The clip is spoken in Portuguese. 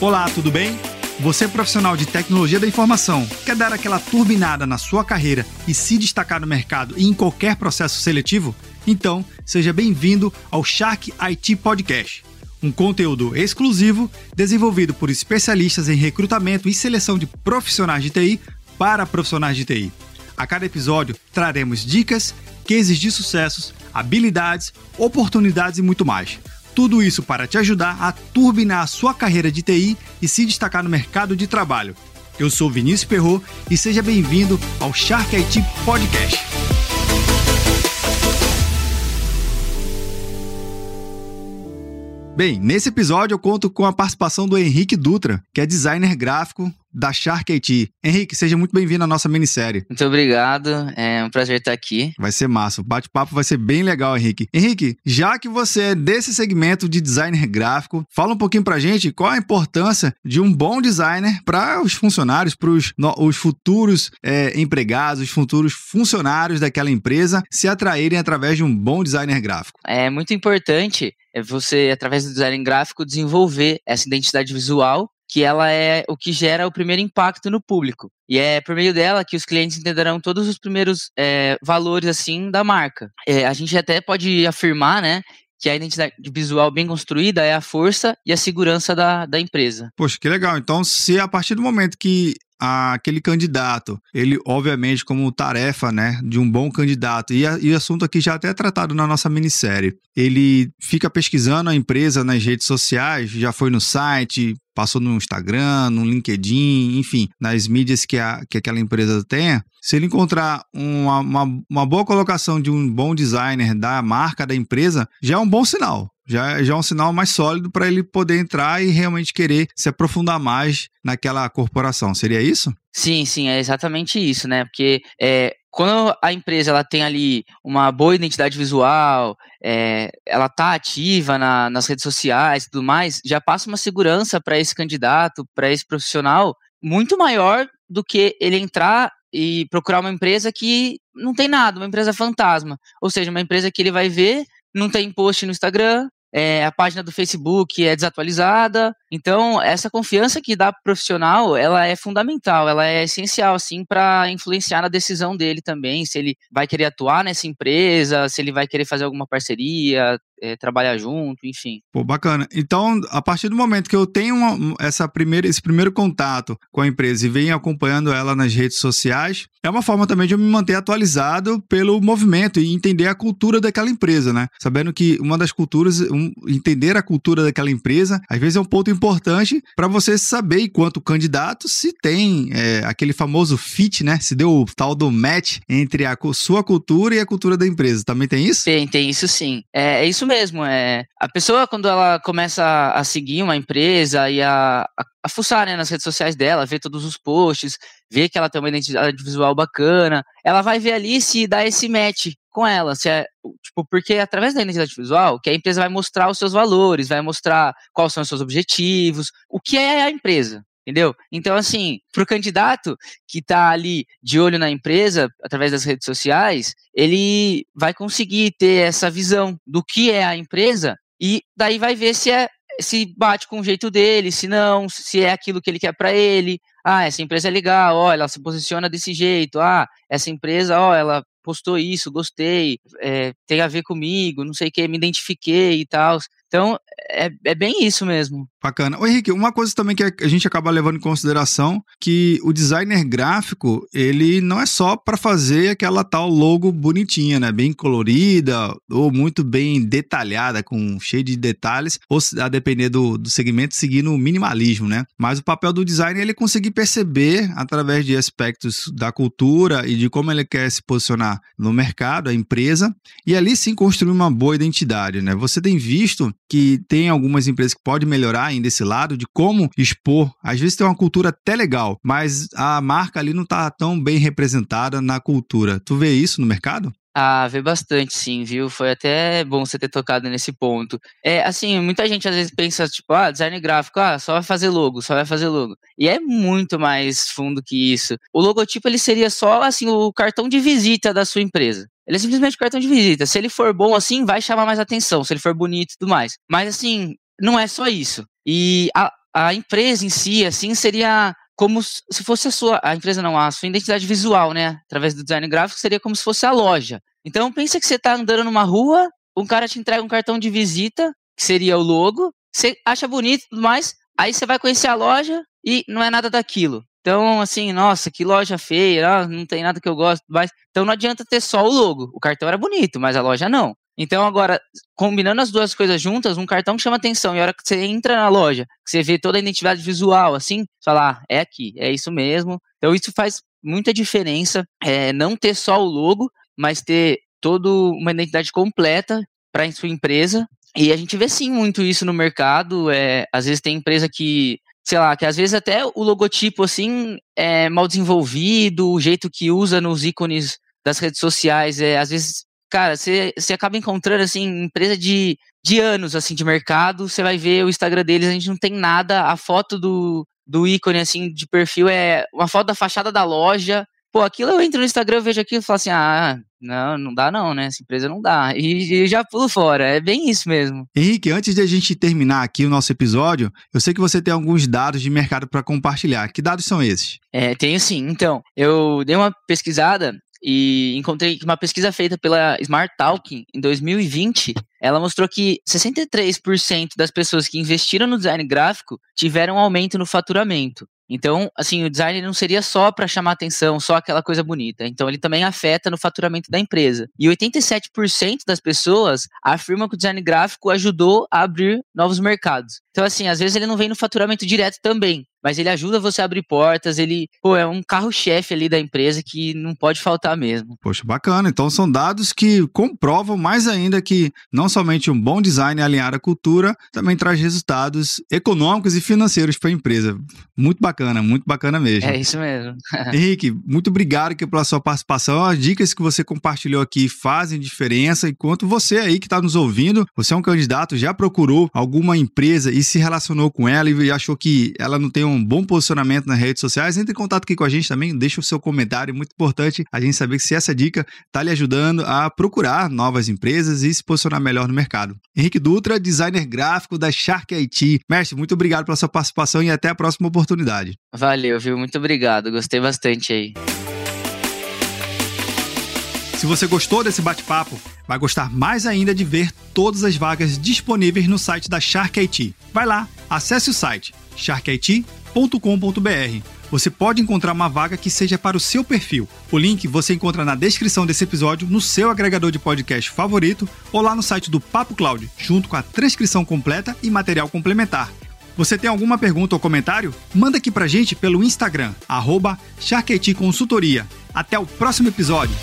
Olá, tudo bem? Você é profissional de tecnologia da informação, quer dar aquela turbinada na sua carreira e se destacar no mercado e em qualquer processo seletivo? Então, seja bem-vindo ao Shark IT Podcast, um conteúdo exclusivo desenvolvido por especialistas em recrutamento e seleção de profissionais de TI para profissionais de TI. A cada episódio traremos dicas, cases de sucessos, habilidades, oportunidades e muito mais tudo isso para te ajudar a turbinar a sua carreira de TI e se destacar no mercado de trabalho. Eu sou Vinícius Perro e seja bem-vindo ao Shark IT Podcast. Bem, nesse episódio eu conto com a participação do Henrique Dutra, que é designer gráfico da Shark IT. Henrique, seja muito bem-vindo à nossa minissérie. Muito obrigado, é um prazer estar aqui. Vai ser massa, o bate-papo vai ser bem legal, Henrique. Henrique, já que você é desse segmento de designer gráfico, fala um pouquinho pra gente qual a importância de um bom designer para os funcionários, para os futuros é, empregados, os futuros funcionários daquela empresa se atraírem através de um bom designer gráfico. É muito importante é você, através do design gráfico, desenvolver essa identidade visual que ela é o que gera o primeiro impacto no público. E é por meio dela que os clientes entenderão todos os primeiros é, valores assim da marca. É, a gente até pode afirmar, né, que a identidade visual bem construída é a força e a segurança da, da empresa. Poxa, que legal. Então, se a partir do momento que aquele candidato, ele obviamente como tarefa, né, de um bom candidato, e, a, e o assunto aqui já até é tratado na nossa minissérie, ele fica pesquisando a empresa nas redes sociais, já foi no site, passou no Instagram, no LinkedIn, enfim, nas mídias que, a, que aquela empresa tenha, se ele encontrar uma, uma, uma boa colocação de um bom designer da marca da empresa, já é um bom sinal já, já é um sinal mais sólido para ele poder entrar e realmente querer se aprofundar mais naquela corporação. Seria isso? Sim, sim, é exatamente isso, né? Porque é, quando a empresa ela tem ali uma boa identidade visual, é, ela está ativa na, nas redes sociais e tudo mais, já passa uma segurança para esse candidato, para esse profissional, muito maior do que ele entrar e procurar uma empresa que não tem nada, uma empresa fantasma. Ou seja, uma empresa que ele vai ver, não tem post no Instagram, é, a página do Facebook é desatualizada. Então, essa confiança que dá o profissional, ela é fundamental, ela é essencial, assim, para influenciar na decisão dele também, se ele vai querer atuar nessa empresa, se ele vai querer fazer alguma parceria, é, trabalhar junto, enfim. Pô, bacana. Então, a partir do momento que eu tenho uma, essa primeira, esse primeiro contato com a empresa e venho acompanhando ela nas redes sociais, é uma forma também de eu me manter atualizado pelo movimento e entender a cultura daquela empresa, né? Sabendo que uma das culturas, um, entender a cultura daquela empresa, às vezes é um ponto importante para você saber, enquanto candidato, se tem é, aquele famoso fit, né? Se deu o tal do match entre a sua cultura e a cultura da empresa. Também tem isso? Tem, tem isso sim. É, é isso mesmo. É, a pessoa, quando ela começa a seguir uma empresa e a, a, a fuçar né, nas redes sociais dela, ver todos os posts, ver que ela tem uma identidade visual bacana, ela vai ver ali se dá esse match com ela. Se é, tipo, porque através da identidade visual, que a empresa vai mostrar os seus valores, vai mostrar quais são os seus objetivos, o que é a empresa entendeu? Então, assim, para o candidato que está ali de olho na empresa, através das redes sociais, ele vai conseguir ter essa visão do que é a empresa e daí vai ver se é se bate com o jeito dele, se não, se é aquilo que ele quer para ele. Ah, essa empresa é legal, ó, ela se posiciona desse jeito. Ah, essa empresa, ó, ela postou isso, gostei, é, tem a ver comigo, não sei o que, me identifiquei e tal. Então, é, é bem isso mesmo. Bacana. Ô Henrique, uma coisa também que a gente acaba levando em consideração que o designer gráfico, ele não é só para fazer aquela tal logo bonitinha, né? Bem colorida ou muito bem detalhada, com cheio de detalhes, ou a depender do, do segmento, seguindo o minimalismo, né? Mas o papel do designer é ele conseguir perceber, através de aspectos da cultura e de como ele quer se posicionar no mercado, a empresa, e ali sim construir uma boa identidade, né? Você tem visto que tem algumas empresas que podem melhorar ainda esse lado de como expor. Às vezes tem uma cultura até legal, mas a marca ali não está tão bem representada na cultura. Tu vê isso no mercado? Ah, vê bastante, sim, viu? Foi até bom você ter tocado nesse ponto. É, assim, muita gente às vezes pensa, tipo, ah, design gráfico, ah, só vai fazer logo, só vai fazer logo. E é muito mais fundo que isso. O logotipo, ele seria só, assim, o cartão de visita da sua empresa. Ele é simplesmente cartão de visita. Se ele for bom assim, vai chamar mais atenção. Se ele for bonito e tudo mais. Mas assim, não é só isso. E a, a empresa em si, assim, seria como se fosse a sua, a empresa não, a sua identidade visual, né? Através do design gráfico, seria como se fosse a loja. Então, pensa que você está andando numa rua, um cara te entrega um cartão de visita, que seria o logo, você acha bonito e tudo mais, aí você vai conhecer a loja e não é nada daquilo. Então, assim, nossa, que loja feia, ah, não tem nada que eu gosto, então não adianta ter só o logo. O cartão era bonito, mas a loja não. Então, agora, combinando as duas coisas juntas, um cartão chama atenção, e a hora que você entra na loja, que você vê toda a identidade visual, assim, você fala, ah, é aqui, é isso mesmo. Então, isso faz muita diferença, é, não ter só o logo, mas ter toda uma identidade completa para a sua empresa. E a gente vê sim muito isso no mercado. É, às vezes tem empresa que sei lá, que às vezes até o logotipo, assim, é mal desenvolvido, o jeito que usa nos ícones das redes sociais, é, às vezes, cara, você, acaba encontrando, assim, empresa de, de anos, assim, de mercado, você vai ver o Instagram deles, a gente não tem nada, a foto do, do ícone, assim, de perfil é uma foto da fachada da loja, Pô, aquilo eu entro no Instagram, eu vejo aquilo e falo assim, ah, não, não dá não, né? Essa empresa não dá. E, e já pulo fora, é bem isso mesmo. Henrique, antes de a gente terminar aqui o nosso episódio, eu sei que você tem alguns dados de mercado para compartilhar. Que dados são esses? É, tenho sim. Então, eu dei uma pesquisada e encontrei que uma pesquisa feita pela Smart Talking em 2020, ela mostrou que 63% das pessoas que investiram no design gráfico tiveram um aumento no faturamento. Então, assim, o design não seria só para chamar atenção, só aquela coisa bonita. Então, ele também afeta no faturamento da empresa. E 87% das pessoas afirmam que o design gráfico ajudou a abrir novos mercados. Então, assim, às vezes ele não vem no faturamento direto também, mas ele ajuda você a abrir portas, ele, pô, é um carro-chefe ali da empresa que não pode faltar mesmo. Poxa, bacana. Então são dados que comprovam mais ainda que não somente um bom design alinhar a cultura, também traz resultados econômicos e financeiros para a empresa. Muito bacana, muito bacana mesmo. É isso mesmo. Henrique, muito obrigado aqui pela sua participação. As dicas que você compartilhou aqui fazem diferença. Enquanto você aí que está nos ouvindo, você é um candidato, já procurou alguma empresa e se relacionou com ela e achou que ela não tem um bom posicionamento nas redes sociais, entre em contato aqui com a gente também, deixa o seu comentário, muito importante a gente saber se essa dica está lhe ajudando a procurar novas empresas e se posicionar melhor no mercado. Henrique Dutra, designer gráfico da Shark IT. Mestre, muito obrigado pela sua participação e até a próxima oportunidade. Valeu, viu? Muito obrigado, gostei bastante aí. Se você gostou desse bate-papo, vai gostar mais ainda de ver todas as vagas disponíveis no site da Shark IT. Vai lá, acesse o site sharkit.com.br. Você pode encontrar uma vaga que seja para o seu perfil. O link você encontra na descrição desse episódio, no seu agregador de podcast favorito ou lá no site do Papo Cloud, junto com a transcrição completa e material complementar. Você tem alguma pergunta ou comentário? Manda aqui pra gente pelo Instagram, arroba Consultoria. Até o próximo episódio!